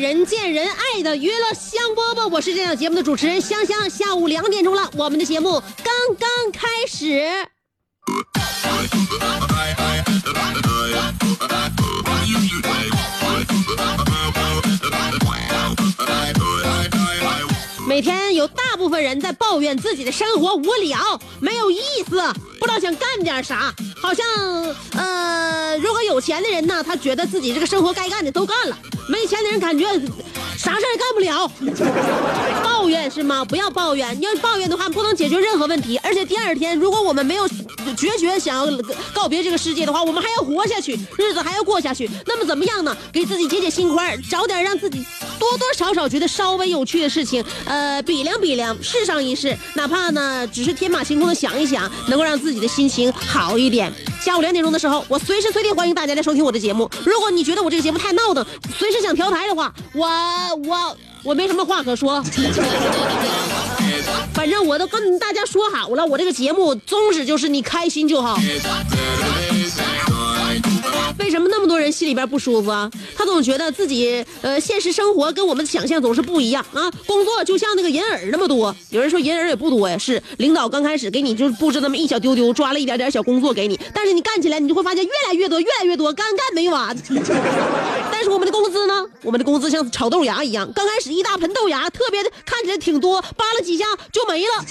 人见人爱的娱乐香饽饽，我是这档节目的主持人香香。下午两点钟了，我们的节目刚刚开始。每天有大部分人在抱怨自己的生活无聊、没有意思，不知道想干点啥。好像呃，如果有钱的人呢，他觉得自己这个生活该干的都干了；没钱的人感觉啥事儿也干不了。抱怨是吗？不要抱怨，你要抱怨的话，不能解决任何问题。而且第二天，如果我们没有决绝想要告别这个世界的话，我们还要活下去，日子还要过下去。那么怎么样呢？给自己解解心宽，找点让自己多多少少觉得稍微有趣的事情，呃，呃比量比量，试上一试，哪怕呢只是天马行空的想一想，能够让自己的心情好一点。下午两点钟的时候，我随时随地欢迎大家来收听我的节目。如果你觉得我这个节目太闹腾，随时想调台的话，我我我没什么话可说。反正我都跟大家说好了，我这个节目宗旨就是你开心就好。为什么那么多人心里边不舒服啊？他总觉得自己呃现实生活跟我们的想象总是不一样啊。工作就像那个银耳那么多，有人说银耳也不多呀，是领导刚开始给你就是布置那么一小丢丢，抓了一点点小工作给你，但是你干起来你就会发现越来越多，越来越多，干干没完。但是我们的工资呢？我们的工资像炒豆芽一样，刚开始一大盆豆芽，特别的看起来挺多，扒拉几下就没了。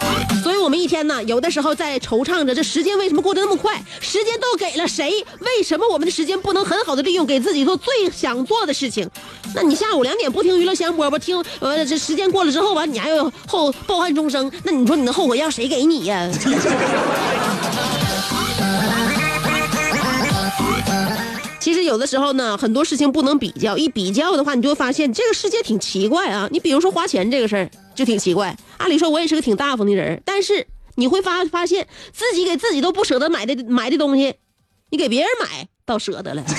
一天呢，有的时候在惆怅着这时间为什么过得那么快？时间都给了谁？为什么我们的时间不能很好的利用，给自己做最想做的事情？那你下午两点不听娱乐香饽饽，听呃这时间过了之后完，你还要后抱憾终生，那你说你的后悔药谁给你呀？其实有的时候呢，很多事情不能比较，一比较的话，你就会发现这个世界挺奇怪啊。你比如说花钱这个事儿就挺奇怪。按理说我也是个挺大方的人，但是你会发发现自己给自己都不舍得买的买的东西，你给别人买倒舍得了。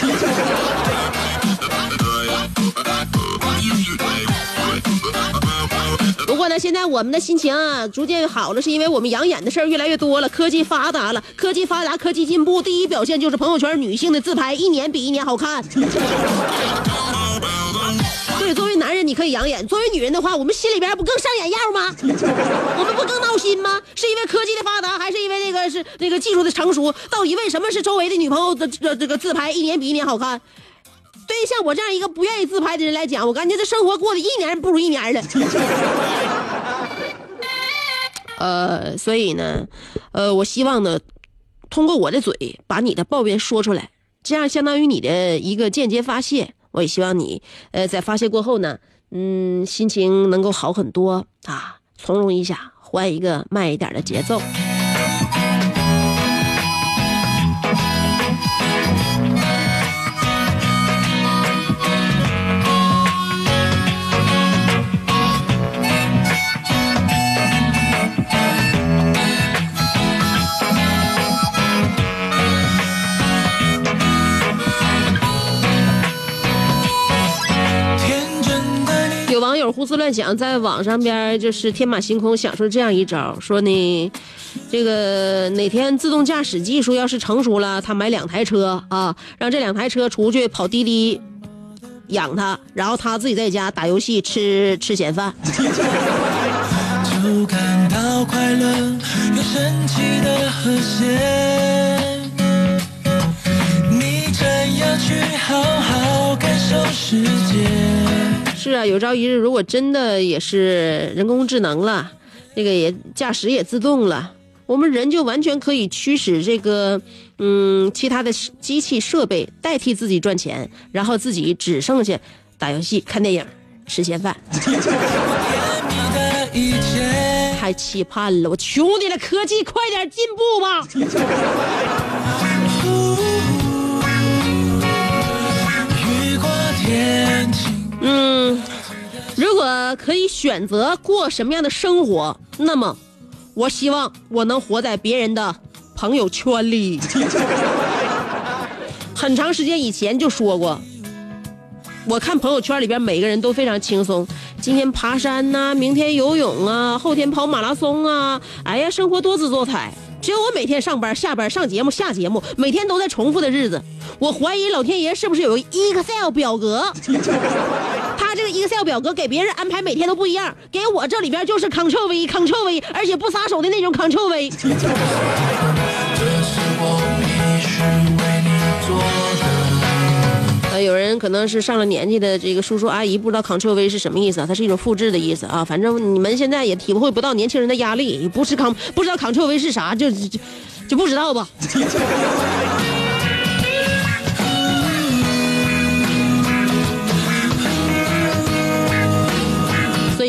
不过呢，现在我们的心情啊逐渐好了，是因为我们养眼的事儿越来越多了，科技发达了，科技发达，科技进步，第一表现就是朋友圈女性的自拍一年比一年好看。对，作为男人你可以养眼，作为女人的话，我们心里边不更上眼药吗？我们不更闹心吗？是因为科技的发达，还是因为那个是那个技术的成熟？到底为什么是周围的女朋友的这这个自拍一年比一年好看？对于像我这样一个不愿意自拍的人来讲，我感觉这生活过得一年不如一年了。呃，所以呢，呃，我希望呢，通过我的嘴把你的抱怨说出来，这样相当于你的一个间接发泄。我也希望你，呃，在发泄过后呢，嗯，心情能够好很多啊，从容一下，换一个慢一点的节奏。胡思乱想，在网上边就是天马行空想出这样一招，说呢，这个哪天自动驾驶技术要是成熟了，他买两台车啊，让这两台车出去跑滴滴养他，然后他自己在家打游戏吃吃闲饭。就感到快乐，有神奇的和谐。你怎样去好好感受世界？是啊，有朝一日如果真的也是人工智能了，这个也驾驶也自动了，我们人就完全可以驱使这个嗯其他的机器设备代替自己赚钱，然后自己只剩下打游戏、看电影、吃闲饭。太期盼了，我求你了，科技快点进步吧！如果可以选择过什么样的生活，那么我希望我能活在别人的朋友圈里。很长时间以前就说过，我看朋友圈里边每个人都非常轻松，今天爬山呐、明天游泳啊，后天跑马拉松啊，哎呀，生活多姿多彩。只有我每天上班、下班、上节目、下节目，每天都在重复的日子。我怀疑老天爷是不是有个 Excel 表格？这个 Excel 表格给别人安排每天都不一样，给我这里边就是 Ctrl V Ctrl V，而且不撒手的那种 Ctrl V。这是我必须为你做的。呃，有人可能是上了年纪的这个叔叔阿姨不知道 Ctrl V 是什么意思啊？它是一种复制的意思啊。反正你们现在也体会不到年轻人的压力，不是 Ctrl 不知道 Ctrl V 是啥，就就就不知道吧。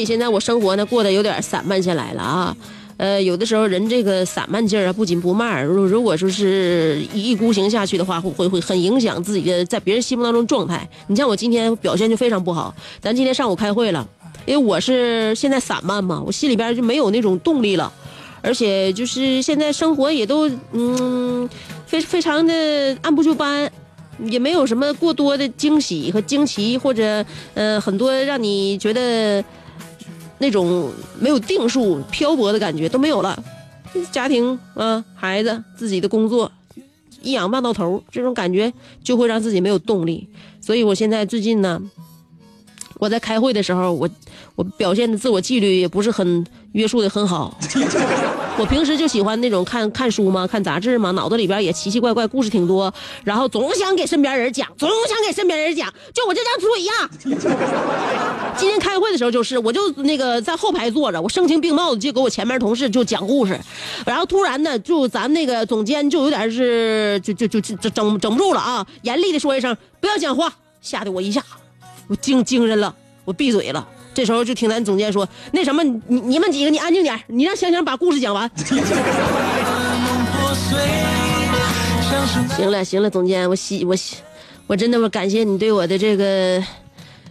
现在我生活呢过得有点散漫下来了啊。呃，有的时候人这个散漫劲儿啊，不紧不慢，如如果说是一意孤行下去的话，会会会很影响自己的在别人心目当中状态。你像我今天表现就非常不好，咱今天上午开会了，因为我是现在散漫嘛，我心里边就没有那种动力了，而且就是现在生活也都嗯，非非常的按部就班。也没有什么过多的惊喜和惊奇，或者呃很多让你觉得那种没有定数、漂泊的感觉都没有了。家庭啊、孩子、自己的工作，一仰望到头，这种感觉就会让自己没有动力。所以我现在最近呢，我在开会的时候，我我表现的自我纪律也不是很约束的很好。我平时就喜欢那种看看书嘛，看杂志嘛，脑子里边也奇奇怪怪故事挺多，然后总想给身边人讲，总想给身边人讲，就我这张嘴呀。今天开会的时候就是，我就那个在后排坐着，我声情并茂的就给我前面同事就讲故事，然后突然呢，就咱那个总监就有点是就就就就整整不住了啊，严厉的说一声不要讲话，吓得我一下，我惊精神了，我闭嘴了。这时候就听咱总监说：“那什么，你你们几个你安静点，你让香香把故事讲完。”行了行了，总监，我喜我喜我真的我感谢你对我的这个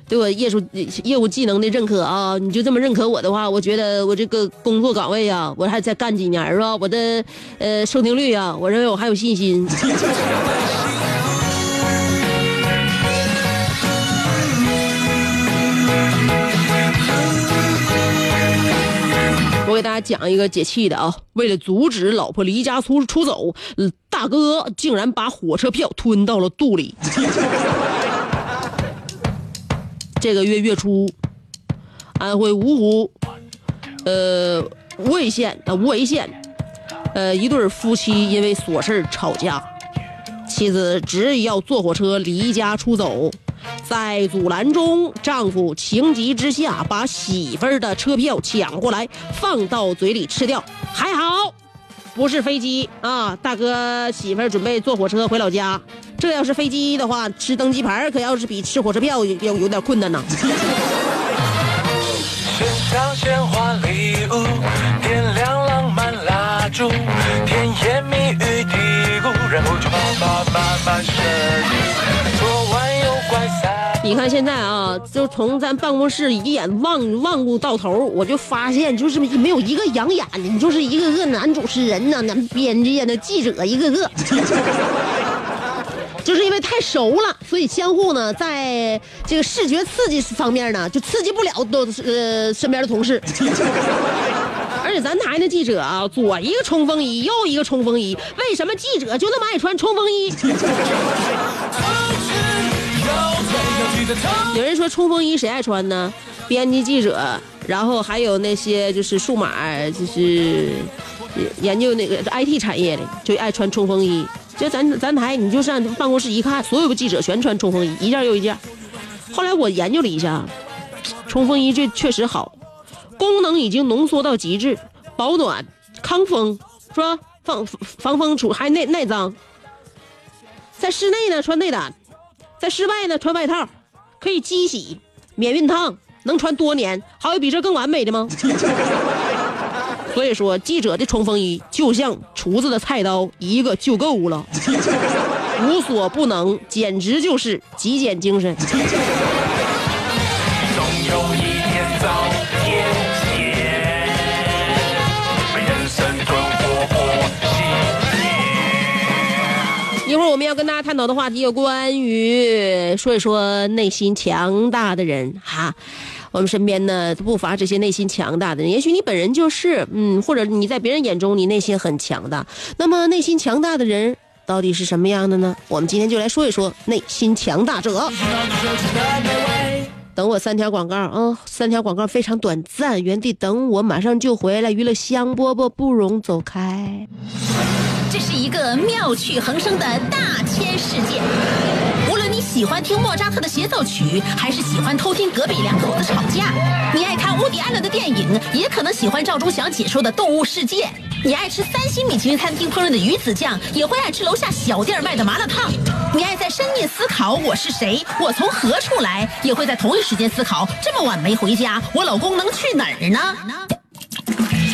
对我业术业务技能的认可啊！你就这么认可我的话，我觉得我这个工作岗位啊，我还再干几年是吧？我的呃收听率啊，我认为我还有信心。大家讲一个解气的啊！为了阻止老婆离家出出走，大哥竟然把火车票吞到了肚里。这个月月初，安徽芜湖，呃无为县啊无为县，呃一对夫妻因为琐事吵架，妻子执意要坐火车离家出走。在阻拦中，丈夫情急之下把媳妇儿的车票抢过来，放到嘴里吃掉。还好，不是飞机啊！大哥媳妇儿准备坐火车回老家，这要是飞机的话，吃登机牌可要是比吃火车票有有点困难呐。现在啊，就从咱办公室一眼望望顾到头，我就发现就是没有一个养眼的，你就是一个个男主持人呐、男编辑呀、那记者一个个，就是因为太熟了，所以相互呢，在这个视觉刺激方面呢，就刺激不了都呃身边的同事。而且咱台那记者啊，左一个冲锋衣，右一个冲锋衣，为什么记者就那么爱穿冲锋衣？有人说冲锋衣谁爱穿呢？编辑记者，然后还有那些就是数码，就是研究那个 IT 产业的，就爱穿冲锋衣。就咱咱台，你就上办公室一看，所有的记者全穿冲锋衣，一件又一件。后来我研究了一下，冲锋衣这确实好，功能已经浓缩到极致，保暖、抗风，是吧？防防风除还耐耐脏。在室内呢穿内胆，在室外呢穿外套，可以机洗，免熨烫，能穿多年。还有比这更完美的吗？所以说，记者的冲锋衣就像厨子的菜刀，一个就够了，无所不能，简直就是极简精神。跟大家探讨的话题有关于说一说内心强大的人哈。我们身边呢不乏这些内心强大的人，也许你本人就是，嗯，或者你在别人眼中你内心很强大。那么内心强大的人到底是什么样的呢？我们今天就来说一说内心强大者。等我三条广告啊、三条广告非常短暂，原地等我，马上就回来。娱乐香饽饽不容走开。这是一个妙趣横生的大千世界。无论你喜欢听莫扎特的协奏曲，还是喜欢偷听隔壁两口子吵架，你爱看乌迪安伦的电影，也可能喜欢赵忠祥解说的《动物世界》。你爱吃三星米其林餐厅烹饪的鱼子酱，也会爱吃楼下小店卖的麻辣烫。你爱在深夜思考我是谁，我从何处来，也会在同一时间思考这么晚没回家，我老公能去哪儿呢？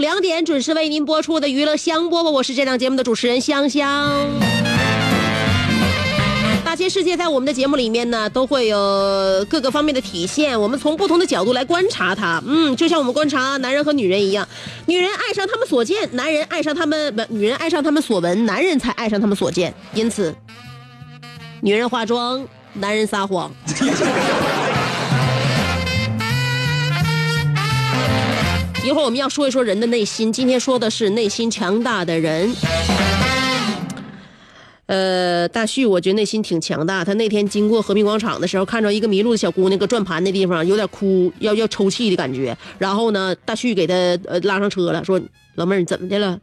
两点准时为您播出的娱乐香饽饽，我是这档节目的主持人香香。大千世界在我们的节目里面呢，都会有各个方面的体现，我们从不同的角度来观察它。嗯，就像我们观察男人和女人一样，女人爱上他们所见，男人爱上他们不，女人爱上他们所闻，男人才爱上他们所见。因此，女人化妆，男人撒谎。一会儿我们要说一说人的内心，今天说的是内心强大的人。呃，大旭，我觉得内心挺强大。他那天经过和平广场的时候，看着一个迷路的小姑娘搁转盘那地方，有点哭，要要抽泣的感觉。然后呢，大旭给他呃拉上车了，说：“老妹儿，你怎么的了？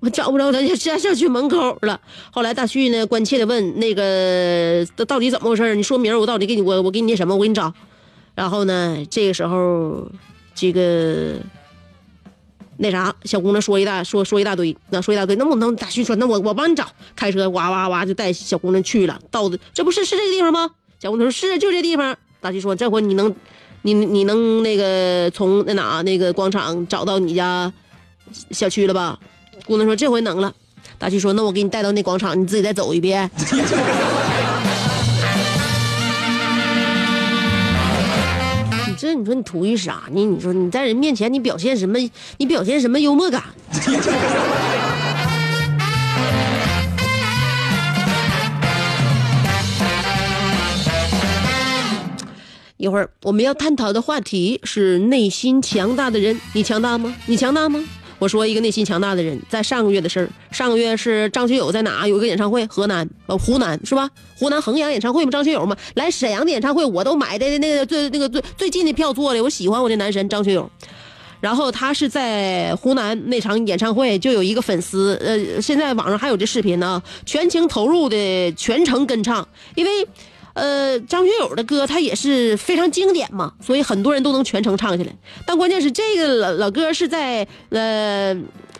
我找不着他家小区门口了。”后来大旭呢，关切的问：“那个到底怎么回事？你说明儿我到底给你我我给你那什么，我给你找。”然后呢，这个时候，这个。那啥，小姑娘说一大说说一大堆，那说一大堆，那我能大旭说，那我我帮你找，开车哇哇哇就带小姑娘去了，到的这不是是这个地方吗？小姑娘说是就这地方。大旭说这回你能，你你能那个从那哪那个广场找到你家小区了吧？姑娘说这回能了。大旭说那我给你带到那广场，你自己再走一遍。这你说你图一啥呢？你说你在人面前你表现什么？你表现什么幽默感？一会儿我们要探讨的话题是内心强大的人，你强大吗？你强大吗？我说一个内心强大的人，在上个月的事儿。上个月是张学友在哪有一个演唱会？河南，呃，湖南是吧？湖南衡阳演唱会吗？张学友吗？来沈阳的演唱会我都买的那个最那个最最近的票坐的，我喜欢我的男神张学友。然后他是在湖南那场演唱会，就有一个粉丝，呃，现在网上还有这视频呢，全情投入的全程跟唱，因为。呃，张学友的歌他也是非常经典嘛，所以很多人都能全程唱下来。但关键是这个老老歌是在呃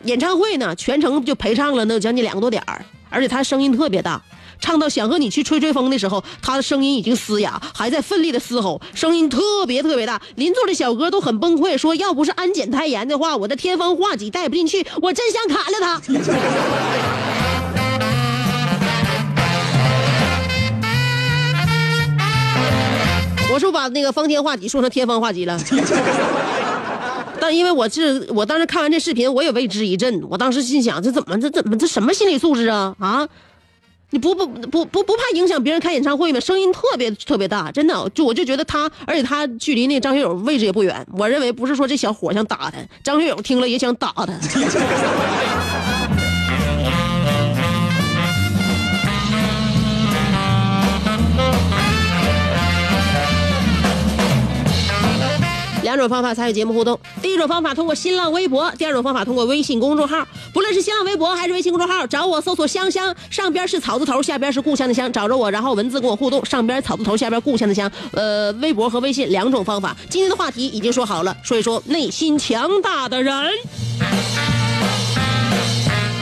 演唱会呢，全程就陪唱了那将近两个多点儿，而且他声音特别大。唱到想和你去吹吹风的时候，他的声音已经嘶哑，还在奋力的嘶吼，声音特别特别大。邻座的小哥都很崩溃，说要不是安检太严的话，我的天方画戟带不进去，我真想砍了他。我是不把那个方天画戟说成天方画戟了？但因为我是我当时看完这视频，我也为之一震。我当时心想，这怎么这怎么这什么心理素质啊啊！你不不不不不怕影响别人开演唱会吗？声音特别特别大，真的，就我就觉得他，而且他距离那张学友位置也不远。我认为不是说这小伙想打他，张学友听了也想打他。两种方法参与节目互动，第一种方法通过新浪微博，第二种方法通过微信公众号。不论是新浪微博还是微信公众号，找我搜索“香香”，上边是草字头，下边是故乡的乡，找着我，然后文字跟我互动，上边草字头，下边故乡的乡。呃，微博和微信两种方法。今天的话题已经说好了，说一说内心强大的人。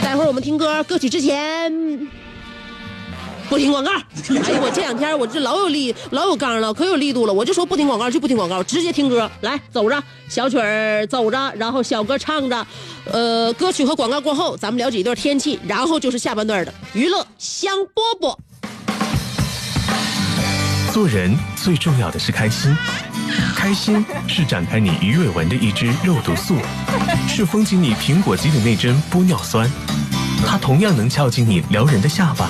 待会儿我们听歌，歌曲之前。不听广告！哎呀，我这两天我这老有力，老有刚了，可有力度了。我就说不听广告就不听广告，直接听歌。来，走着，小曲儿走着，然后小歌唱着。呃，歌曲和广告过后，咱们了解一段天气，然后就是下半段的娱乐香饽饽。做人最重要的是开心，开心是展开你鱼尾纹的一支肉毒素，是封紧你苹果肌的那针玻尿酸，它同样能翘起你撩人的下巴。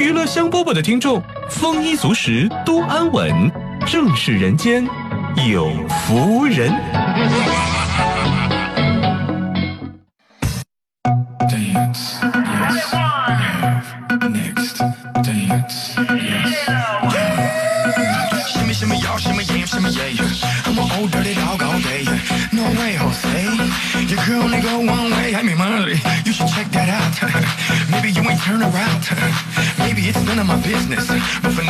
娱乐香饽饽的听众，丰衣足食，多安稳。正是人间有福人。Business. But for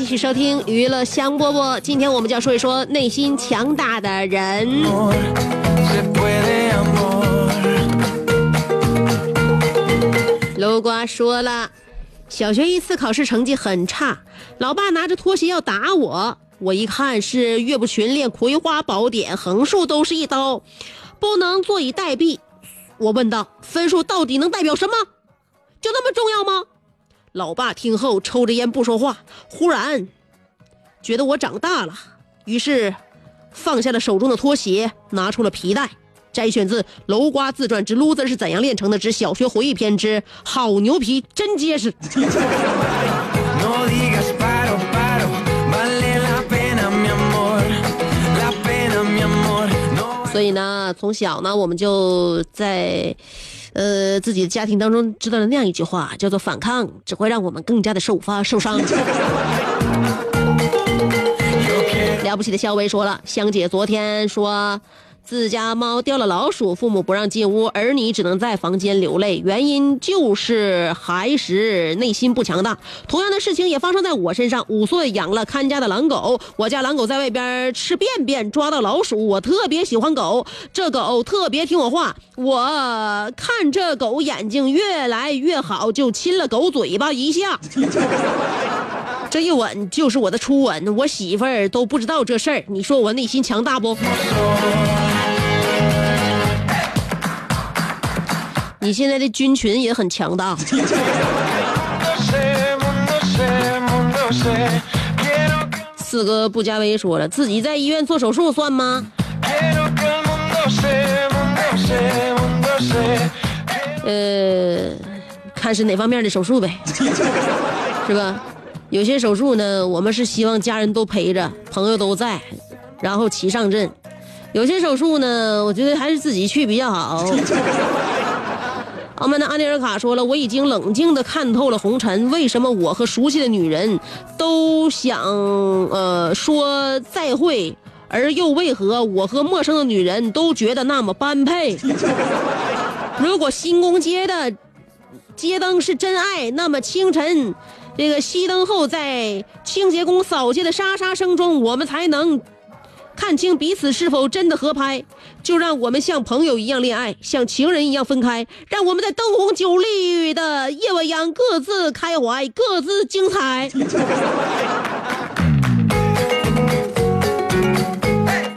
继续收听娱乐香饽饽。今天我们就要说一说内心强大的人。楼瓜说了，小学一次考试成绩很差，老爸拿着拖鞋要打我，我一看是《岳不群练葵花宝典》，横竖都是一刀，不能坐以待毙。我问道：“分数到底能代表什么？就那么重要吗？”老爸听后抽着烟不说话，忽然觉得我长大了，于是放下了手中的拖鞋，拿出了皮带。摘选自《楼瓜自传之撸子是怎样炼成的之小学回忆篇之好牛皮真结实。所以呢，从小呢，我们就在，呃，自己的家庭当中知道了那样一句话，叫做反抗只会让我们更加的受发受伤。了不起的肖薇说了，香姐昨天说。自家猫掉了老鼠，父母不让进屋，儿女只能在房间流泪。原因就是孩时内心不强大。同样的事情也发生在我身上。五岁养了看家的狼狗，我家狼狗在外边吃便便，抓到老鼠。我特别喜欢狗，这狗特别听我话。我看这狗眼睛越来越好，就亲了狗嘴巴一下。这一吻就是我的初吻，我媳妇儿都不知道这事儿。你说我内心强大不？你现在的菌群也很强大。四哥布加威说了，自己在医院做手术算吗？呃，看是哪方面的手术呗，是吧？有些手术呢，我们是希望家人都陪着，朋友都在，然后齐上阵；有些手术呢，我觉得还是自己去比较好。澳门的阿内尔卡说了，我已经冷静地看透了红尘，为什么我和熟悉的女人都想呃说再会，而又为何我和陌生的女人都觉得那么般配？如果新宫街的街灯是真爱，那么清晨这个熄灯后，在清洁工扫街的沙沙声中，我们才能看清彼此是否真的合拍。就让我们像朋友一样恋爱，像情人一样分开，让我们在灯红酒绿的夜未央各自开怀，各自精彩。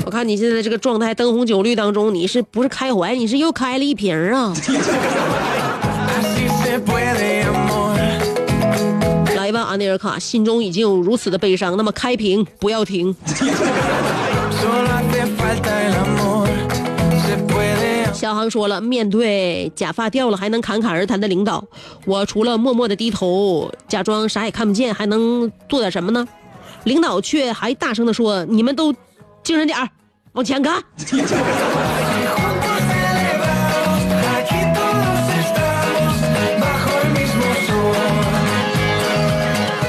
我看你现在这个状态，灯红酒绿当中，你是不是开怀？你是又开了一瓶啊.来吧，安内尔卡，心中已经有如此的悲伤，那么开瓶不要停。小航说了，面对假发掉了还能侃侃而谈的领导，我除了默默的低头，假装啥也看不见，还能做点什么呢？领导却还大声的说：“你们都精神点儿，往前看。”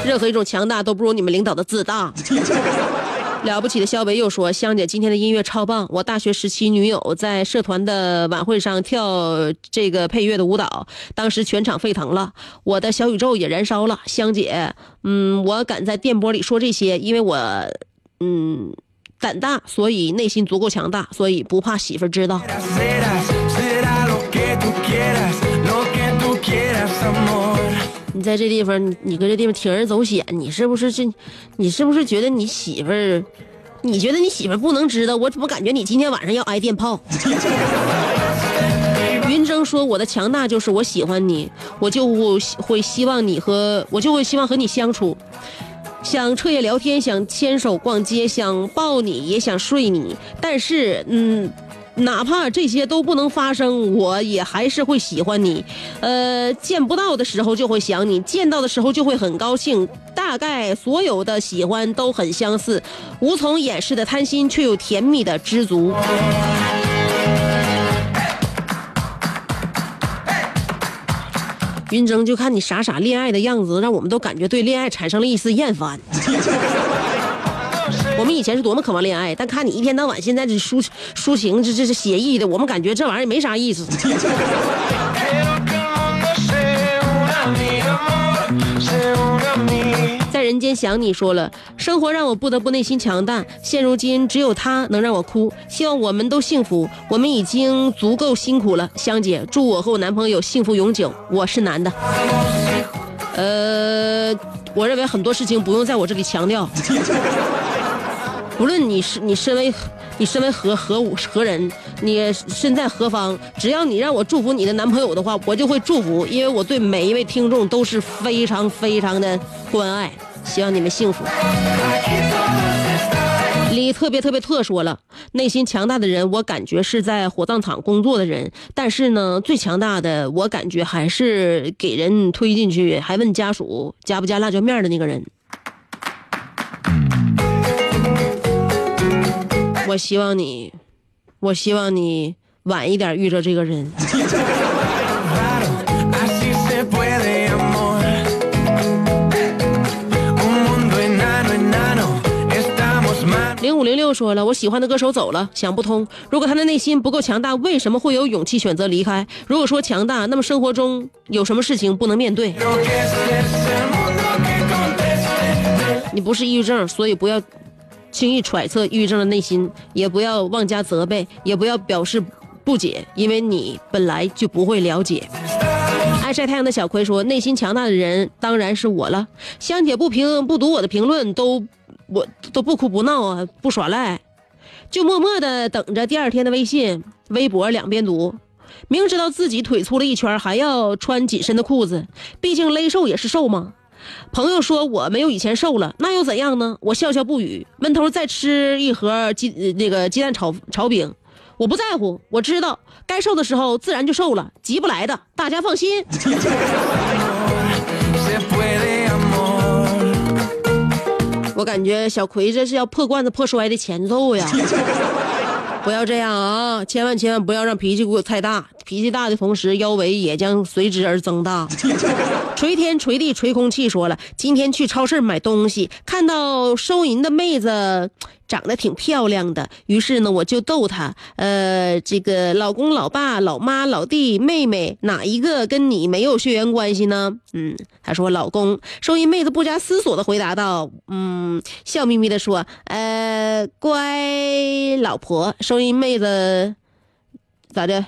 任何一种强大都不如你们领导的自大。了不起的肖维又说：“香姐今天的音乐超棒！我大学时期女友在社团的晚会上跳这个配乐的舞蹈，当时全场沸腾了，我的小宇宙也燃烧了。香姐，嗯，我敢在电波里说这些，因为我，嗯，胆大，所以内心足够强大，所以不怕媳妇知道。你在这地方，你搁这地方铤而走险，你是不是这？你是不是觉得你媳妇儿？你觉得你媳妇儿不能知道？我怎么感觉你今天晚上要挨电炮？云峥说：“我的强大就是我喜欢你，我就会希望你和我就会希望和你相处，想彻夜聊天，想牵手逛街，想抱你，也想睡你。但是，嗯，哪怕这些都不能发生，我也还是会喜欢你。呃，见不到的时候就会想你，见到的时候就会很高兴。大概所有的喜欢都很相似，无从掩饰的贪心，却又甜蜜的知足。云峥，就看你傻傻恋爱的样子，让我们都感觉对恋爱产生了一丝厌烦。我们以前是多么渴望恋爱，但看你一天到晚现在这抒抒情，这这是写意的，我们感觉这玩意儿也没啥意思。在人间想你说了，生活让我不得不内心强大，现如今只有他能让我哭。希望我们都幸福，我们已经足够辛苦了。香姐，祝我和我男朋友幸福永久。我是男的。呃，我认为很多事情不用在我这里强调。不论你是你身为你身为何何何人，你身在何方，只要你让我祝福你的男朋友的话，我就会祝福，因为我对每一位听众都是非常非常的关爱，希望你们幸福。李特别特别特说了，内心强大的人，我感觉是在火葬场工作的人，但是呢，最强大的，我感觉还是给人推进去还问家属加不加辣椒面的那个人。我希望你，我希望你晚一点遇着这个人。零五零六说了，我喜欢的歌手走了，想不通。如果他的内心不够强大，为什么会有勇气选择离开？如果说强大，那么生活中有什么事情不能面对.你不是抑郁症，所以不要轻易揣测抑郁症的内心，也不要妄加责备，也不要表示不解，因为你本来就不会了解。爱晒太阳的小葵说：“内心强大的人当然是我了。香姐不评不读我的评论，都我都不哭不闹啊，不耍赖，就默默的等着第二天的微信、微博两边读。明知道自己腿粗了一圈，还要穿紧身的裤子，毕竟勒瘦也是瘦嘛。朋友说我没有以前瘦了，那又怎样呢？我笑笑不语，闷头再吃一盒鸡那个鸡蛋炒炒饼。我不在乎，我知道该瘦的时候自然就瘦了，急不来的，大家放心。我感觉小葵这是要破罐子破摔的前奏呀！不要这样啊！千万千万不要让脾气给我太大，脾气大的同时，腰围也将随之而增大。捶天捶地捶空气，说了，今天去超市买东西，看到收银的妹子长得挺漂亮的，于是呢，我就逗她，呃，这个老公、老爸、老妈、老弟、妹妹，哪一个跟你没有血缘关系呢？嗯，她说老公。收银妹子不加思索的回答道，嗯，笑眯眯的说，呃，乖老婆。收银妹子咋的？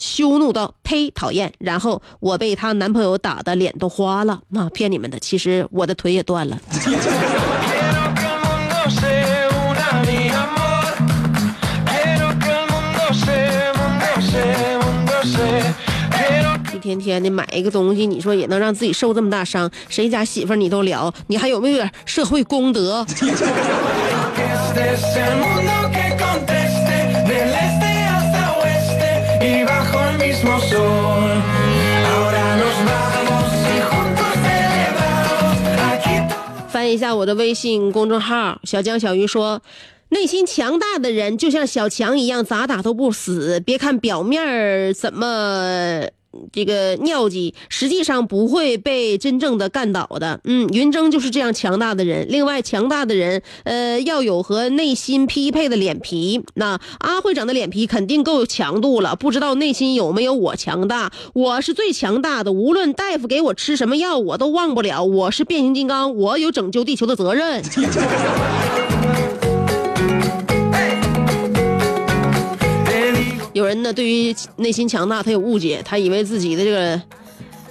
羞怒道：“呸，讨厌！”然后我被她男朋友打的脸都花了。那、骗你们的，其实我的腿也断了。一天天的买一个东西，你说也能让自己受这么大伤？谁家媳妇你都聊，你还有没有点社会公德？翻一下我的微信公众号，小江小鱼说。内心强大的人就像小强一样，咋打都不死。别看表面怎么这个尿急，实际上不会被真正的干倒的。嗯，云峥就是这样强大的人。另外，强大的人，呃，要有和内心匹配的脸皮。那阿会长的脸皮肯定够有强度了，不知道内心有没有我强大？我是最强大的，无论大夫给我吃什么药，我都忘不了。我是变形金刚，我有拯救地球的责任。有人呢，对于内心强大，他有误解，他以为自己的这个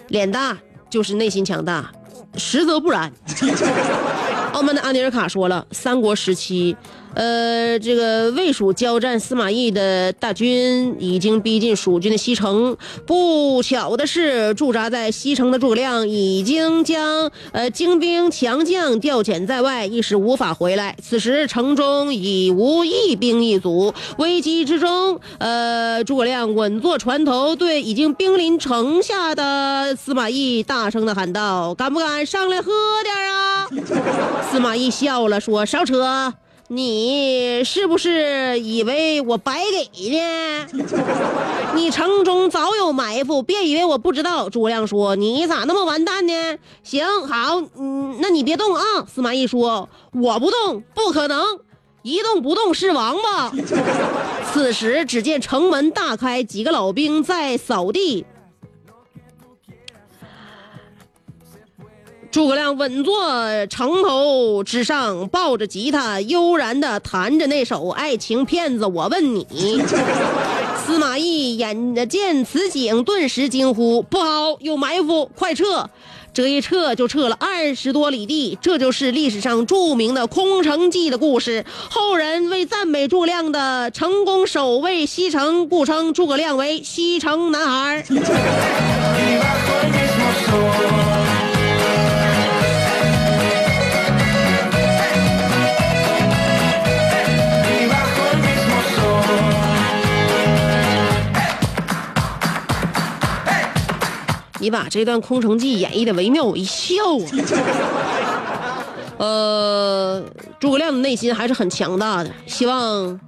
脸大就是内心强大，实则不然。傲慢的安尼尔卡说了，三国时期，呃，这个魏蜀交战司马懿的大军已经逼近蜀军的西城。不巧的是，驻扎在西城的诸葛亮已经将呃精兵强将调遣在外，一时无法回来。此时城中已无一兵一卒，危机之中，呃，诸葛亮稳坐船头，对已经兵临城下的司马懿大声的喊道：“敢不敢上来喝点啊？”司马懿笑了，说：“少扯，你是不是以为我白给呢？你城中早有埋伏，别以为我不知道。”诸葛亮说：“你咋那么完蛋呢？”行，好，嗯，那你别动啊。司马懿说：“我不动，不可能。”一动不动是王八。此时，只见城门大开，几个老兵在扫地。诸葛亮稳坐城头之上，抱着吉他，悠然地弹着那首爱情骗子。我问你，司马懿眼见此景，顿时惊呼：“不好，有埋伏，快撤！”这一撤就撤了二十多里地，这就是历史上著名的空城计的故事。后人为赞美诸葛亮的成功守卫西城，故称诸葛亮为西城男孩。你把这段空城计演绎的惟妙惟肖啊！呃，诸葛亮的内心还是很强大的，希望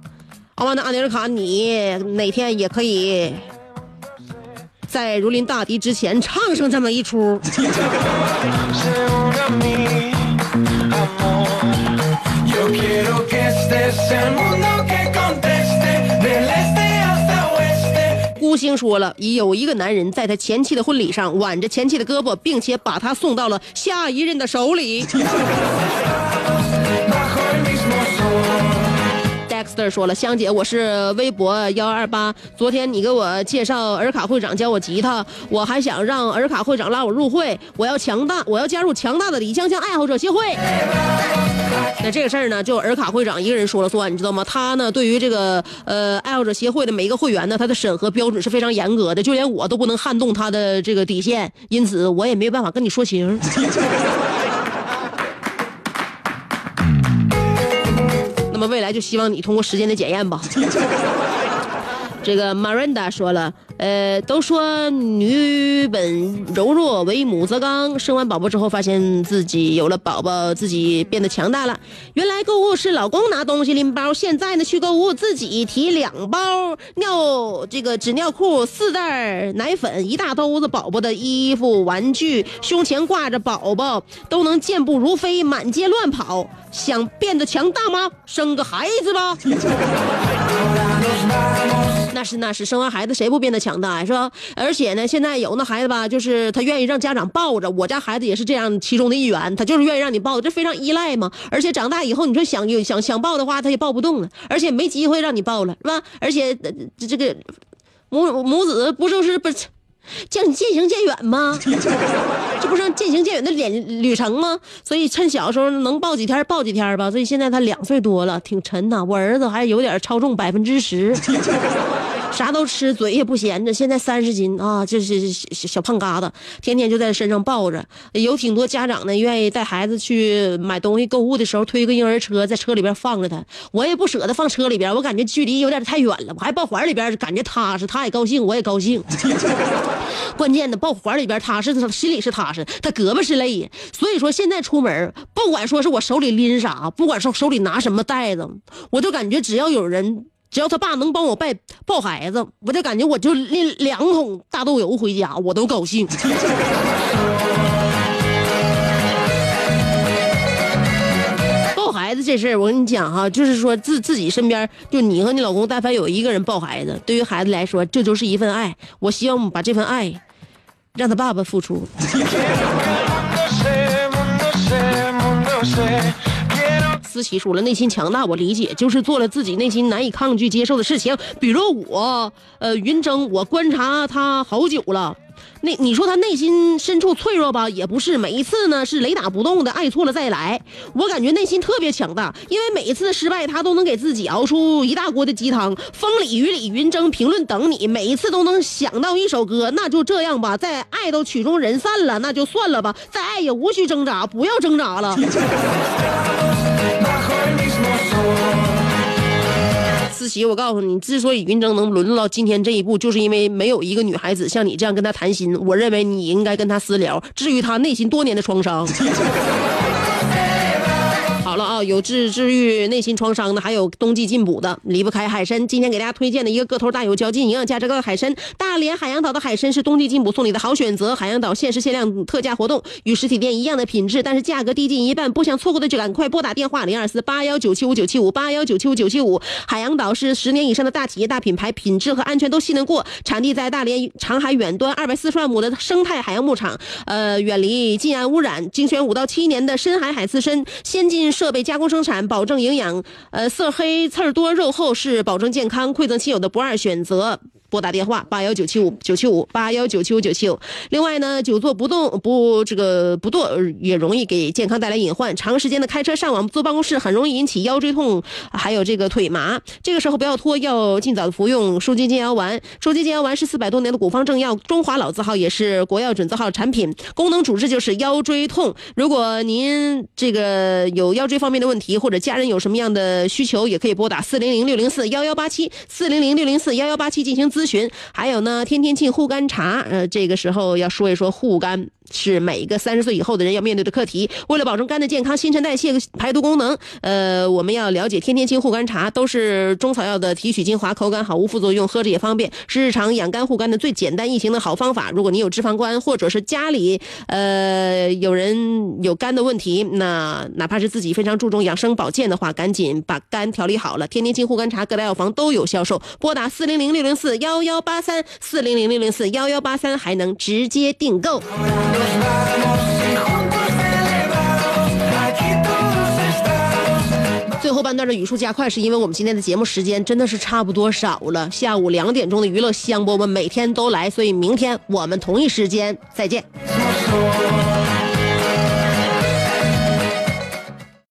阿曼达阿尼尔卡你哪天也可以在如临大敌之前唱上这么一出。说了，有一个男人在他前妻的婚礼上挽着前妻的胳膊，并且把他送到了下一任的手里。Dexter 说了，香姐，我是微博幺二八。昨天你给我介绍尔卡会长教我吉他，我还想让尔卡会长拉我入会。我要强大，我要加入强大的李香香爱好者协会。那这个事儿呢，就尔卡会长一个人说了算，你知道吗？他呢，对于这个呃爱好者协会的每一个会员呢，他的审核标准是非常严格的，就连我都不能撼动他的这个底线，因此我也没有办法跟你说情。么未来就希望你通过时间的检验吧。这个 Miranda 说了，呃，都说女本柔弱，为母则刚。生完宝宝之后，发现自己有了宝宝，自己变得强大了。原来购物是老公拿东西拎包，现在呢去购物自己提两包尿这个纸尿裤、四袋奶粉、一大兜子宝宝的衣服、玩具，胸前挂着宝宝，都能健步如飞，满街乱跑。想变得强大吗？生个孩子吧。那是那是，生完孩子谁不变得强大呀？是吧？而且呢，现在有那孩子吧，就是他愿意让家长抱着。我家孩子也是这样其中的一员，他就是愿意让你抱，这非常依赖嘛。而且长大以后，你说想想想抱的话，他也抱不动了，而且没机会让你抱了，是吧？而且、这这个母母子不就是不是渐渐行渐远吗？这不是渐行渐远的旅旅程吗？所以趁小时候能抱几天抱几天吧。所以现在他两岁多了，挺沉呐。我儿子还有点超重百分之十。啥都吃，嘴也不闲着。现在三十斤啊，这是小小胖嘎子，天天就在身上抱着。有挺多家长呢，愿意带孩子去买东西、购物的时候推个婴儿车，在车里边放着他。我也不舍得放车里边，我感觉距离有点太远了，我还抱怀里边，感觉踏实，他也高兴，我也高兴。关键的抱怀里边踏实，他心里是踏实，他胳膊是累。所以说现在出门，不管说是我手里拎啥，不管说手里拿什么袋子，我就感觉只要有人。只要他爸能帮我抱抱孩子，我就感觉我就拎两桶大豆油回家，我都高兴。抱孩子这事儿，我跟你讲哈，就是说自自己身边就你和你老公，但凡有一个人抱孩子，对于孩子来说，这就是一份爱。我希望把这份爱让他爸爸付出。思琪说了，内心强大，我理解，就是做了自己内心难以抗拒接受的事情。比如我，呃，云峥，我观察他好久了。那你说他内心深处脆弱吧，也不是，每一次呢是雷打不动的，爱错了再来。我感觉内心特别强大，因为每一次失败，他都能给自己熬出一大锅的鸡汤。风里雨里，云峥评论等你，每一次都能想到一首歌。那就这样吧，在爱都曲终人散了，那就算了吧，再爱也无需挣扎，不要挣扎了。思琪，我告诉你，之所以云峥能沦落到今天这一步，就是因为没有一个女孩子像你这样跟他谈心。我认为你应该跟他私聊，至于他内心多年的创伤。好了啊，有治治愈内心创伤的，还有冬季进补的，离不开海参。今天给大家推荐的一个个头大、有嚼劲、营养价值高的海参，大连海洋岛的海参是冬季进补送礼的好选择。海洋岛限时限量特价活动，与实体店一样的品质，但是价格低近一半。不想错过的就赶快拨打电话零二四八幺九七五九七五八幺九七五九七五。海洋岛是十年以上的大企业、大品牌，品质和安全都信得过。产地在大连长海远端二百四十万亩的生态海洋牧场，呃，远离近岸污染，精选五到七年的深海海刺参，先进设备加工生产，保证营养。呃，色黑刺儿多肉厚是保证健康，馈赠亲友的不二选择。拨打电话八幺九七五九七五八幺九七五九七五。另外呢，久坐不动不这个不坐也容易给健康带来隐患。长时间的开车上网坐办公室，很容易引起腰椎痛，还有这个腿麻。这个时候不要拖，要尽早的服用舒筋健腰丸。舒筋健腰丸是四百多年的古方正药，中华老字号，也是国药准字号产品。功能主治就是腰椎痛。如果您这个有腰椎方面的问题，或者家人有什么样的需求，也可以拨打四零零六零四幺幺八七四零零六零四幺幺八七进行咨咨询。还有呢，天天庆护肝茶，呃，这个时候要说一说护肝。是每一个三十岁以后的人要面对的课题。为了保证肝的健康、新陈代谢、排毒功能，呃，我们要了解天天清护肝茶，都是中草药的提取精华，口感好，无副作用，喝着也方便，是日常养肝护肝的最简单易行的好方法。如果你有脂肪肝，或者是家里呃有人有肝的问题，那哪怕是自己非常注重养生保健的话，赶紧把肝调理好了。天天清护肝茶各大药房都有销售，拨打四零零六零四幺幺八三四零零六零四幺幺八三，还能直接订购。最后半段的语速加快，是因为我们今天的节目时间真的是差不多少了。下午两点钟的娱乐香饽饽每天都来，所以明天我们同一时间再见。